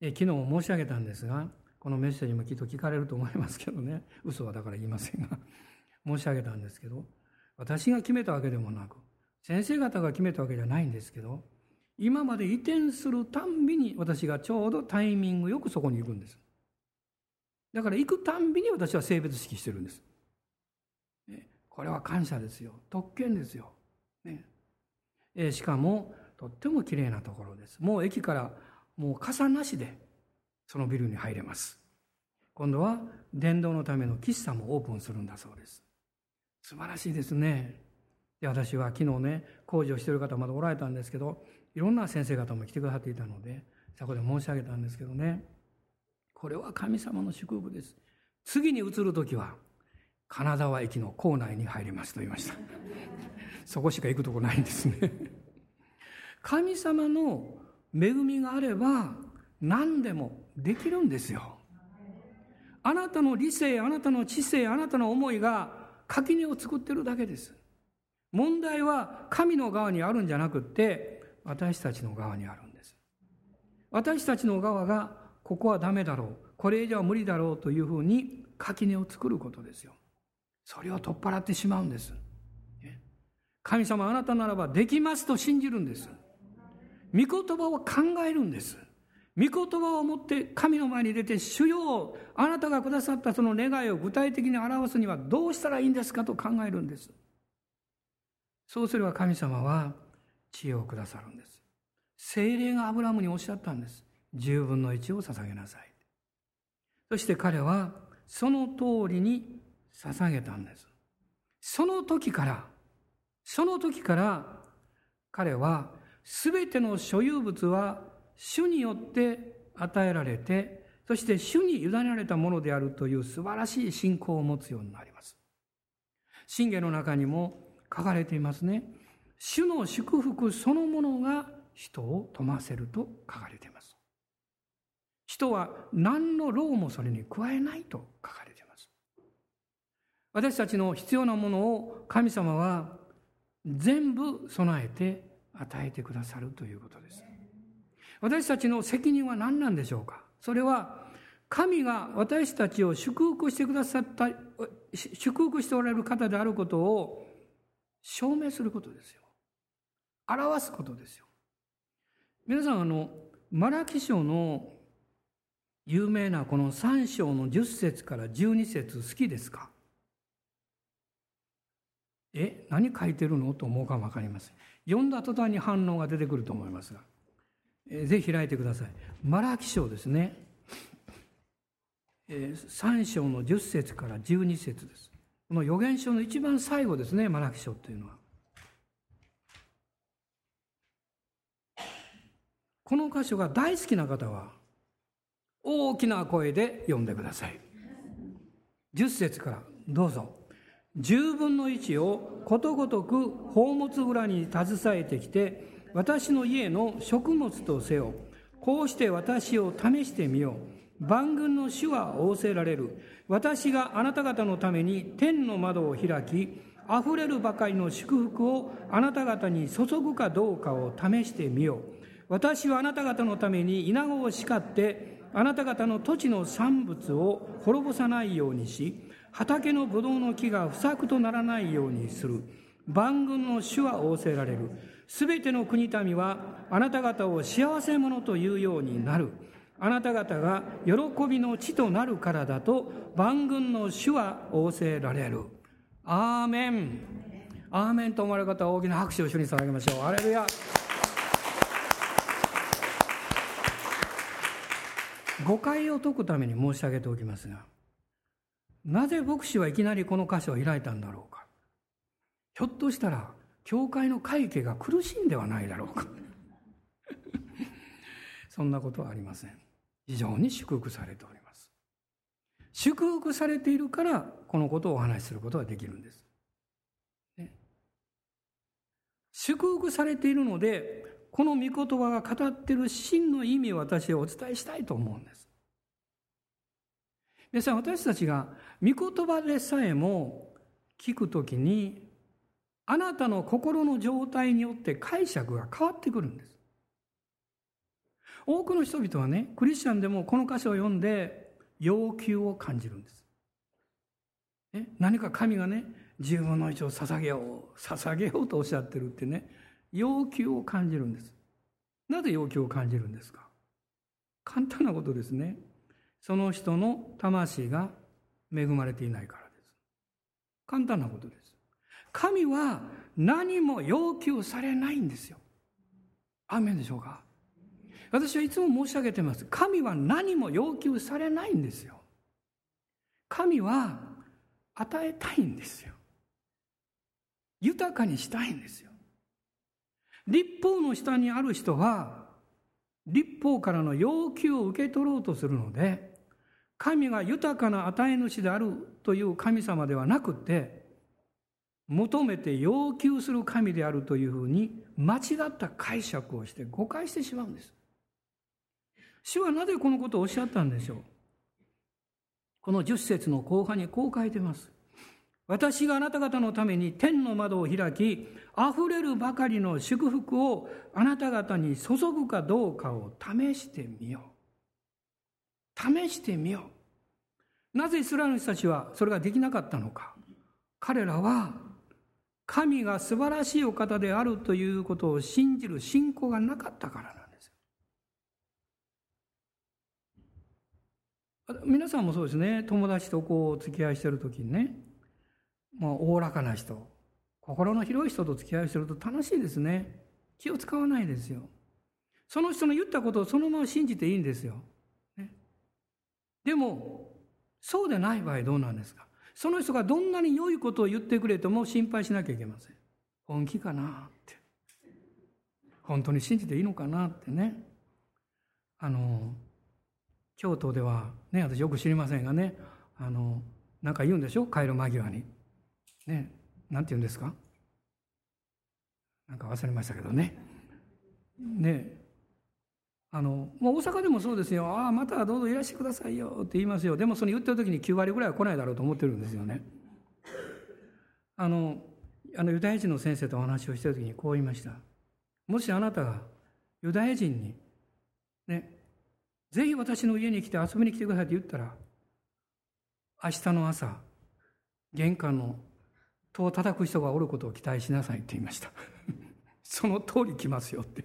えー、昨日申し上げたんですが、このメッセージもきっと聞かれると思いますけどね。嘘はだから言いませんが。申し上げたんですけど。私が決めたわけでもなく先生方が決めたわけじゃないんですけど今まで移転するたんびに私がちょうどタイミングよくそこに行くんです。だから行くたんびに私は性別式してるんです、ね、これは感謝ですよ。特権ですよ、ね。えしかもとっても綺麗なところです。もう駅からもう傘なしでそのビルに入れます。今度は伝道のための喫茶もオープンするんだそうです。素晴らしいですね。で私は昨日ね、工事をしている方まだおられたんですけど、いろんな先生方も来てくださっていたので、そこで申し上げたんですけどね、これは神様の祝福です。次に移る時は、金沢駅の構内に入りますと言いました。そこしか行くとこないんですね。神様の恵みがあれば、何でもできるんですよ。あなたの理性、あなたの知性、あなたの思いが垣根を作ってるだけです。問題は神の側にあるんじゃなくって、私たちの側にあるんです。私たちの側が、ここはダメだろう、これ以上は無理だろうというふうに垣根を作ることですよ。それを取っ払ってしまうんです。神様あなたならばできますと信じるんです。御言葉を考えるんです。御言葉を持って神の前に出て、主よ、あなたがくださったその願いを具体的に表すにはどうしたらいいんですかと考えるんです。そうすれば神様は知恵をくださるんです。精霊がアブラムにおっしゃったんです。十分の一を捧げなさい。そして彼はその通りに捧げたんです。その時から、その時から彼は全ての所有物は主によって与えられて、そして主に委ねられたものであるという素晴らしい信仰を持つようになります。信玄の中にも書かれていますね。主の祝福そのものが人を富ませると書かれています。人は何の労もそれに加えないと書かれています。私たちの必要なものを神様は全部備えて与えてくださるということです。私たちの責任は何なんでしょうか？それは神が私たちを祝福してくださった祝福しておられる方であることを証明することですよ。表すことですよ。皆さんあのマラキ書の有名なこの3章の10節から12節好きですか？え何書いてるの？と思うかも分かりません。読んだ途端に反応が出てくると思いますが。ぜひ開いてください。マラキ書ですね。3章の10節から12節です。この預言書の一番最後ですね、マラキ書というのは。この箇所が大好きな方は、大きな声で読んでください。10節からどうぞ。十分の一をことごとく宝物裏に携えてきて、私の家の食物とせよ。こうして私を試してみよう。万軍の主は仰せられる。私があなた方のために天の窓を開き、溢れるばかりの祝福をあなた方に注ぐかどうかを試してみよう。私はあなた方のために稲子を叱って、あなた方の土地の産物を滅ぼさないようにし、畑のブドウの木が不作とならないようにする。万軍の主は仰せられる。すべての国民はあなた方を幸せ者というようになる。あなた方が喜びの地となるからだと万軍の主は仰せられる。アーメン。アーメンと思われる方は大きな拍手を主に捧げましょう。アレルヤ。誤解を解くために申し上げておきますが、なぜ牧師はいきなりこの箇所を開いたんだろうか。ひょっとしたら、教会の会計が苦しいんではないだろうか。そんなことはありません。非常に祝福されております。祝福されているから、このことをお話しすることができるんです。ね、祝福されているので、この御言葉が語っている真の意味を私はお伝えしたいと思うんです。皆さん、私たちが御言葉でさえも聞くときに、あなたの心の状態によって解釈が変わってくるんです。多くの人々はね、クリスチャンでもこの箇所を読んで要求を感じるんです。ね、何か神がね、自分の一を捧げよう、捧げようとおっしゃってるってね、要求を感じるんです。なぜ要求を感じるんですか？簡単なことですね。その人の魂が恵まれていないからです。簡単なことです。神は何も要求されないんですよ。アメンでしょうか？私はいつも申し上げてます。神は何も要求されないんですよ。神は与えたいんですよ。豊かにしたいんですよ。立法の下にある人は、立法からの要求を受け取ろうとするので、神が豊かな与え主であるという神様ではなくて、求めて要求する神であるというふうに間違った解釈をして誤解してしまうんです。主はなぜこのことをおっしゃったんでしょう？この十節の後半にこう書いてます。私があなた方のために天の窓を開き、溢れるばかりの祝福をあなた方に注ぐかどうかを試してみよう。試してみよう。なぜイスラエルの人たちはそれができなかったのか。彼らは神が素晴らしいお方であるということを信じる信仰がなかったからなんです。皆さんもそうですね。友達とこうお付き合いしてる時にね。もうおおらかな人、心の広い人と付き合いすると楽しいですね。気を使わないですよ。その人の言ったことをそのまま信じていいんですよ。ね、でも、そうでない場合どうなんですか？その人がどんなに良いことを言ってくれても心配しなきゃいけません。本気かなって。本当に信じていいのかなってね。あの、京都では、ね、私よく知りませんがね、あの、なんか言うんでしょ？帰る間際に。ね、なんて言うんですか？なんか忘れましたけどね。ねあの、もう大阪でもそうですよ。ああ、またどうぞいらしてくださいよって言いますよ。でもその言ってる時に9割ぐらいは来ないだろうと思ってるんですよね。あの、あのユダヤ人の先生とお話をしてる時にこう言いました。もしあなたがユダヤ人に、ね、ぜひ私の家に来て遊びに来てくださいって言ったら、明日の朝、玄関の戸を叩く人がおることを期待しなさいって言いました。その通り来ますよって。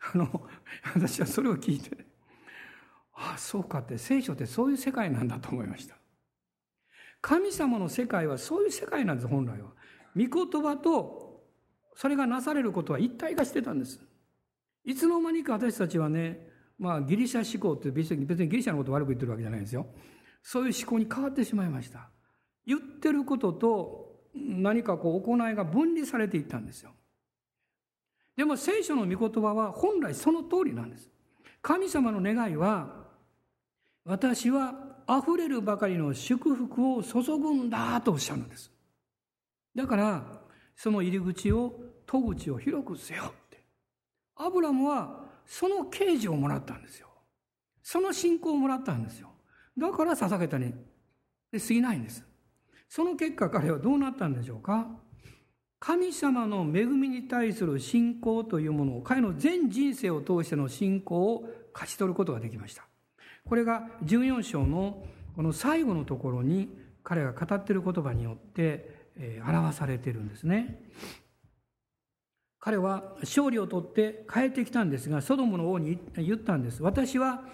あの、私はそれを聞いて、ああ、そうかって、聖書ってそういう世界なんだと思いました。神様の世界はそういう世界なんです、本来は。御言葉と、それがなされることは一体化してたんです。いつの間にか私たちはね、まあ、ギリシャ思考って別にギリシャのこと悪く言ってるわけじゃないですよ。そういう思考に変わってしまいました。言ってることと何かこう行いが分離されていったんですよ。でも聖書の御言葉は本来その通りなんです。神様の願いは、私は溢れるばかりの祝福を注ぐんだとおっしゃるんです。だから、その入り口を、戸口を広くせよって。アブラムはその啓示をもらったんですよ。その信仰をもらったんですよ。だから捧げたに過ぎないんです。その結果彼はどうなったんでしょうか？神様の恵みに対する信仰というものを彼の全人生を通しての信仰を勝ち取ることができましたこれが14章のこの最後のところに彼が語っている言葉によって、表されているんですね。彼は勝利を取って帰ってきたんですが、ソドムの王に言ったんです。私は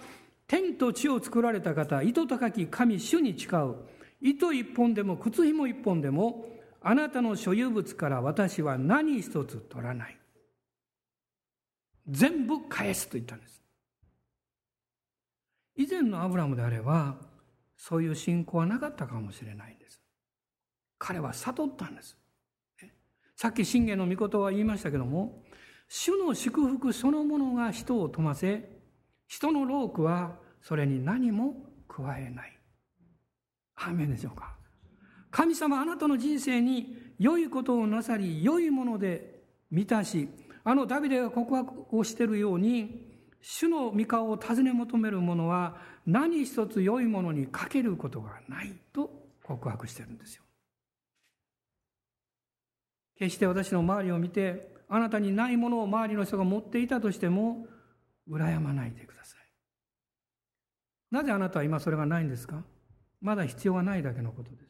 天と地を作られた方、糸高き神主に誓う。糸一本でも靴紐一本でも、あなたの所有物から私は何一つ取らない。全部返すと言ったんです。以前のアブラムであれば、そういう信仰はなかったかもしれないんです。彼は悟ったんです。さっき信玄の御事は言いましたけども、主の祝福そのものが人を富ませ、人の労苦はそれに何も加えない。アーメンでしょうか。神様あなたの人生に良いことをなさり、良いもので満たし、あのダビデが告白をしているように、主の御顔を尋ね求める者は何一つ良いものにかけることがないと告白してるんですよ。決して私の周りを見て、あなたにないものを周りの人が持っていたとしても、羨まないでください。なぜあなたは今それがないんですか？まだ必要がないだけのことです。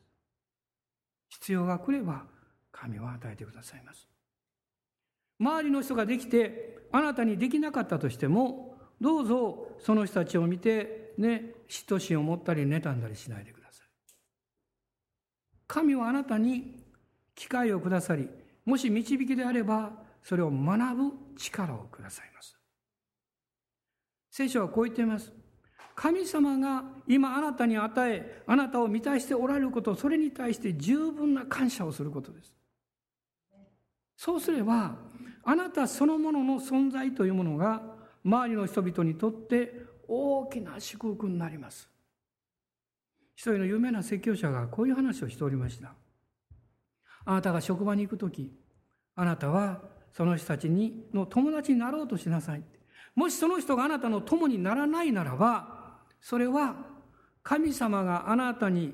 必要が来れば、神は与えてくださいます。周りの人ができて、あなたにできなかったとしても、どうぞその人たちを見て、ね、嫉妬心を持ったり妬んだりしないでください。神はあなたに機会をくださり、もし導きであれば、それを学ぶ力をくださいます。聖書はこう言っています。神様が今あなたに与え、あなたを満たしておられること、それに対して十分な感謝をすることです。そうすれば、あなたそのものの存在というものが、周りの人々にとって大きな祝福になります。一人の有名な説教者がこういう話をしておりました。あなたが職場に行く時あなたはその人たちにの友達になろうとしなさいもしその人があなたの友にならないならばそれは神様があなたに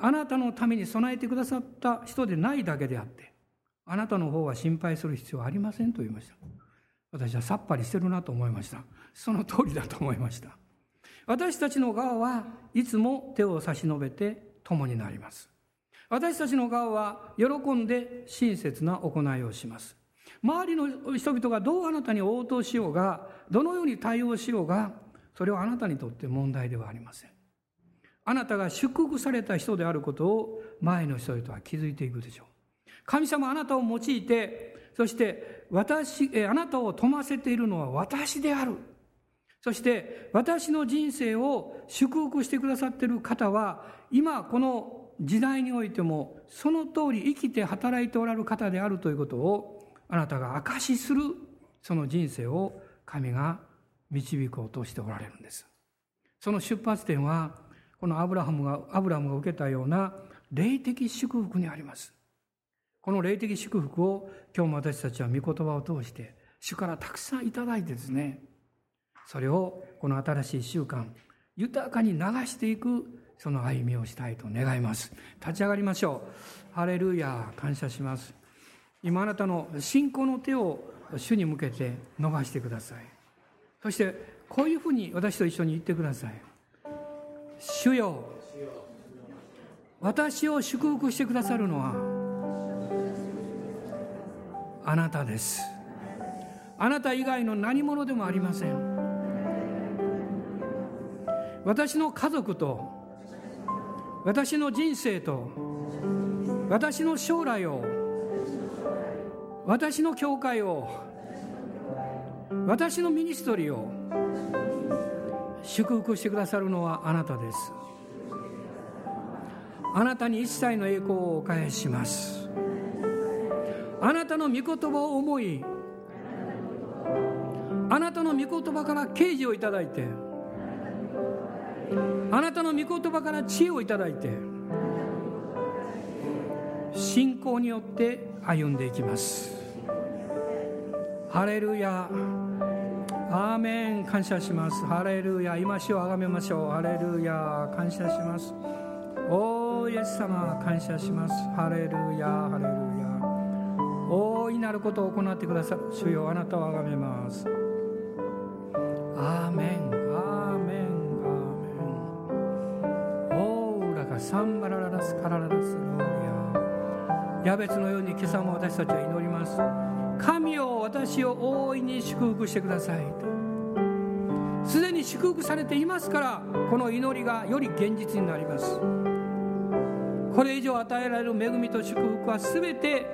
あなたのために備えてくださった人でないだけであってあなたの方は心配する必要はありませんと言いました。私はさっぱりしてるなと思いました。その通りだと思いました。私たちの側はいつも手を差し伸べて共になります。私たちの側は喜んで親切な行いをします。周りの人々がどうあなたに応答しようが、どのように対応しようが、それはあなたにとって問題ではありません。あなたが祝福された人であることを前の人々は気づいていくでしょう。神様あなたを用いて、そして私、あなたを富ませているのは私である。そして私の人生を祝福してくださっている方は、今この時代においてもその通り生きて働いておられる方であるということをあなたが証しするその人生を神が導こうとしておられるんです。その出発点はこのアブラハムがアブラハムが受けたような霊的祝福にあります。この霊的祝福を今日も私たちは御言葉を通して主からたくさんいただいてですねそれをこの新しい習慣豊かに流していくその歩みをしたいと願います立ち上がりましょうハレルヤ感謝します今あなたの信仰の手を主に向けて伸ばしてくださいそしてこういうふうに私と一緒に言ってください。主よ私を祝福してくださるのはあなたです。あなた以外の何者でもありません。私の家族と私の人生と私の将来を私の教会を私のミニストリーを祝福してくださるのはあなたです。あなたに一切の栄光をお返しします。あなたの御言葉を思いあなたの御言葉から啓示をいただいてあなたの御言葉から知恵をいただいて信仰によって歩んでいきます。ハレルヤ。アーメン。感謝します。ハレルヤ。今しをあがめましょう。ハレルヤ。感謝します。おーイエス様。感謝します。ハレルヤ。ハレルヤ。大いなることを行ってくださる。主よ。あなたをあがめます。アーメン。サン。バラララスカラララス。ローリア。ヤベツのように今朝も私たちは祈ります。神を私を大いに祝福してくださいすでに祝福されていますからこの祈りがより現実になります。これ以上与えられる恵みと祝福は全て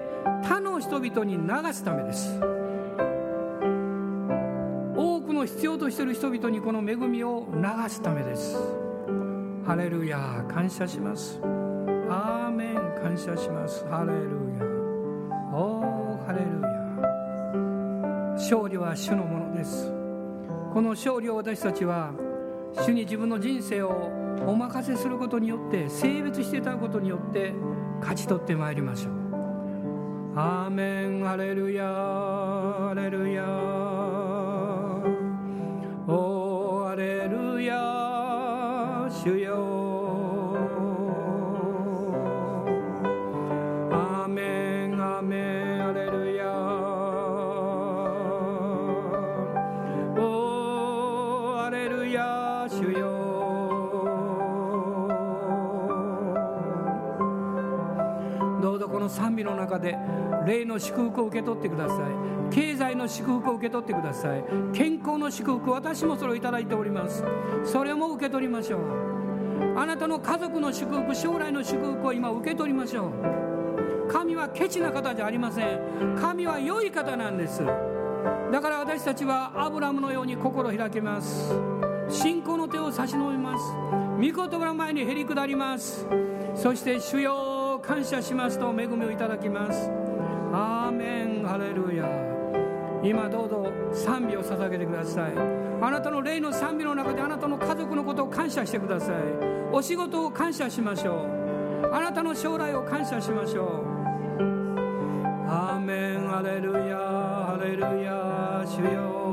他の人々に流すためです。多くの必要としている人々にこの恵みを流すためです。ハレルヤ感謝します。アーメン感謝します。ハレルヤ。おーハレルヤ。勝利は主のものです。この勝利を私たちは主に自分の人生をお任せすることによって性別してたことによって勝ち取ってまいりましょう。アーメンハレルヤハレルヤおーハレルヤ主よ賛美の中で霊の祝福を受け取ってください。経済の祝福を受け取ってください。健康の祝福私もそれをいただいております。それも受け取りましょう。あなたの家族の祝福将来の祝福を今受け取りましょう。神はケチな方じゃありません。神は良い方なんです。だから私たちはアブラムのように心開けます。信仰の手を差し伸べます。御言葉の前にへり下ります。そして主よ感謝しますと恵みをいただきます。アーメン。ハレルヤ。今どうぞ賛美を捧げてください。あなたの霊の賛美の中であなたの家族のことを感謝してください。お仕事を感謝しましょう。あなたの将来を感謝しましょう。アーメン。ハレルヤ。ハレルヤ。主よ。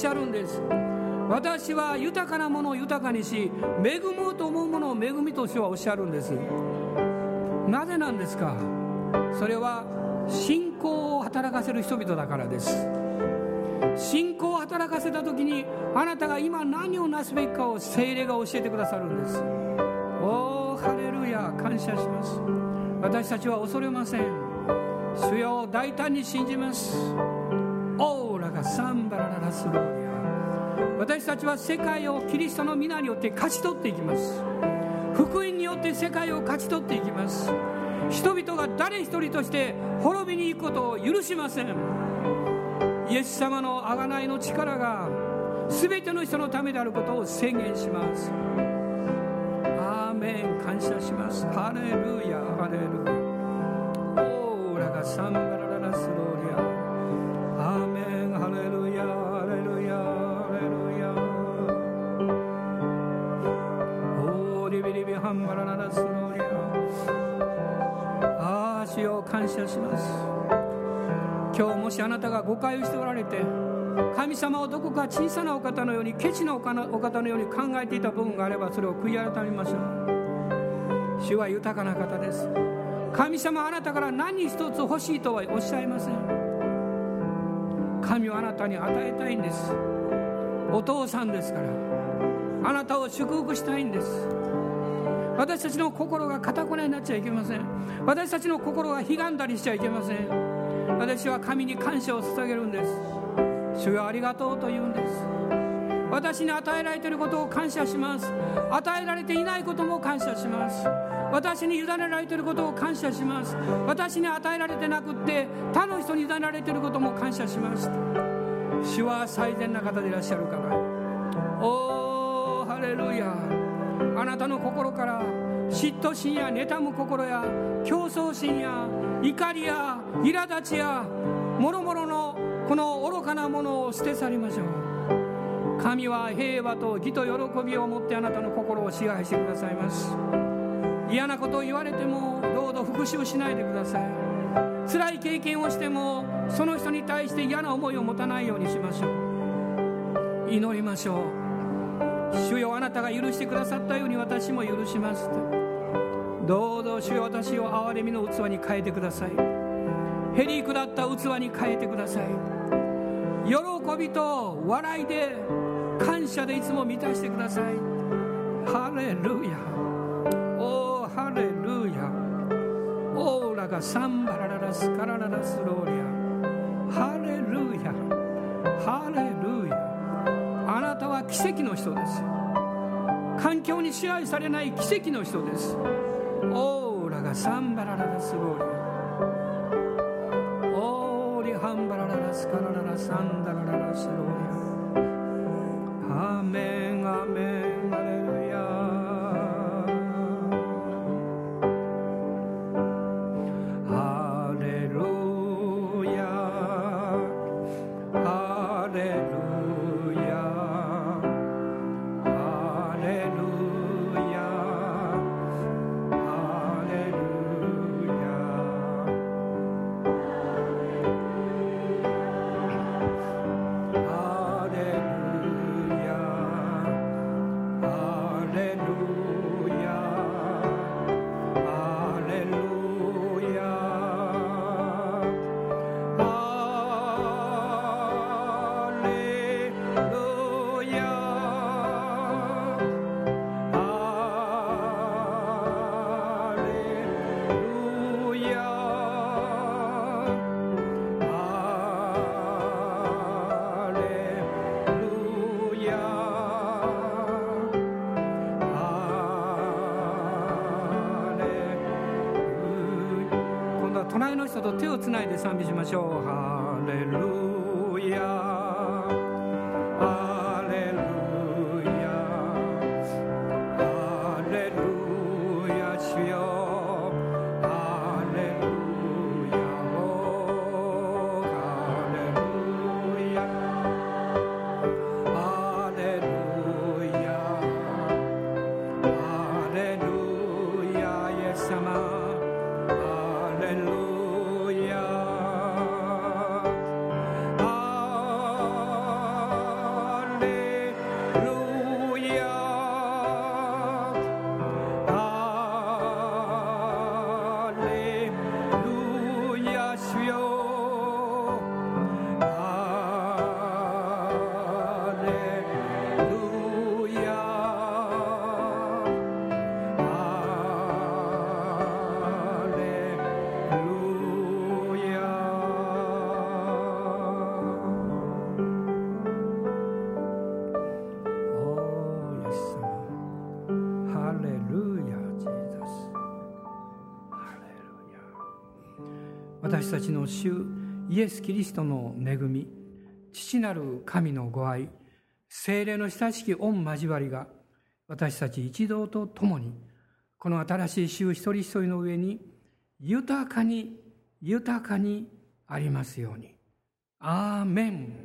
しゃるんです。私は豊かなものを豊かにし恵もうと思うものを恵みと主はおっしゃるんです。なぜなんですか？それは信仰を働かせる人々だからです。信仰を働かせた時にあなたが今何をなすべきかを精霊が教えてくださるんです。おーハレルヤ感謝します。私たちは恐れません。主よ大胆に信じます。オーラがサンバラララスローリア。私たちは世界をキリストの皆によって勝ち取っていきます。福音によって世界を勝ち取っていきます。人々が誰一人として滅びに行くことを許しません。イエス様の贖いの力が全ての人のためであることを宣言します。アーメン。感謝します。ハレルヤ。ハレルヤ。オーラがサンバラハンバラララスローリアああ主よ感謝します。今日もしあなたが誤解をしておられて神様をどこか小さなお方のようにケチなお方のように考えていた部分があればそれを悔い改めましょう。主は豊かな方です。神様あなたから何一つ欲しいとはおっしゃいません。神はあなたに与えたいんです。お父さんですから。あなたを祝福したいんです。私たちの心がかたくなになっちゃいけません。私たちの心が悲願だりしちゃいけません。私は神に感謝を捧げるんです。主よありがとうと言うんです。私に与えられていることを感謝します。与えられていないことも感謝します。私に委ねられていることを感謝します。私に与えられてなくって他の人に委ねられていることも感謝します。主は最善な方でいらっしゃるから。おーハレルヤ。あなたの心から嫉妬心や妬む心や競争心や怒りや苛立ちやもろもろのこの愚かなものを捨て去りましょう。神は平和と義と喜びを持ってあなたの心を支配してくださいます。嫌なことを言われてもどうぞ復讐しないでください。辛い経験をしてもその人に対して嫌な思いを持たないようにしましょう。祈りましょう。主よあなたが許してくださったように私も許しますどうぞ主よ私を憐れみの器に変えてください。へりくだった器に変えてください。喜びと笑いで感謝でいつも満たしてください。ハレルヤ。おーハレルヤ。オーラがサンバラララスカラララスローリア。ハレルヤ。ハレルヤ。は奇跡の人です。環境に支配されない奇跡の人です。オーラがサンバラララスゴーリオーリハンバラララスカラララサンダラララスゴーリアーメン。びしましょう。主イエス・キリストの恵み父なる神のご愛精霊の親しき御交わりが私たち一同と共にこの新しい週一人一人の上に豊かに豊かにありますように。アーメン。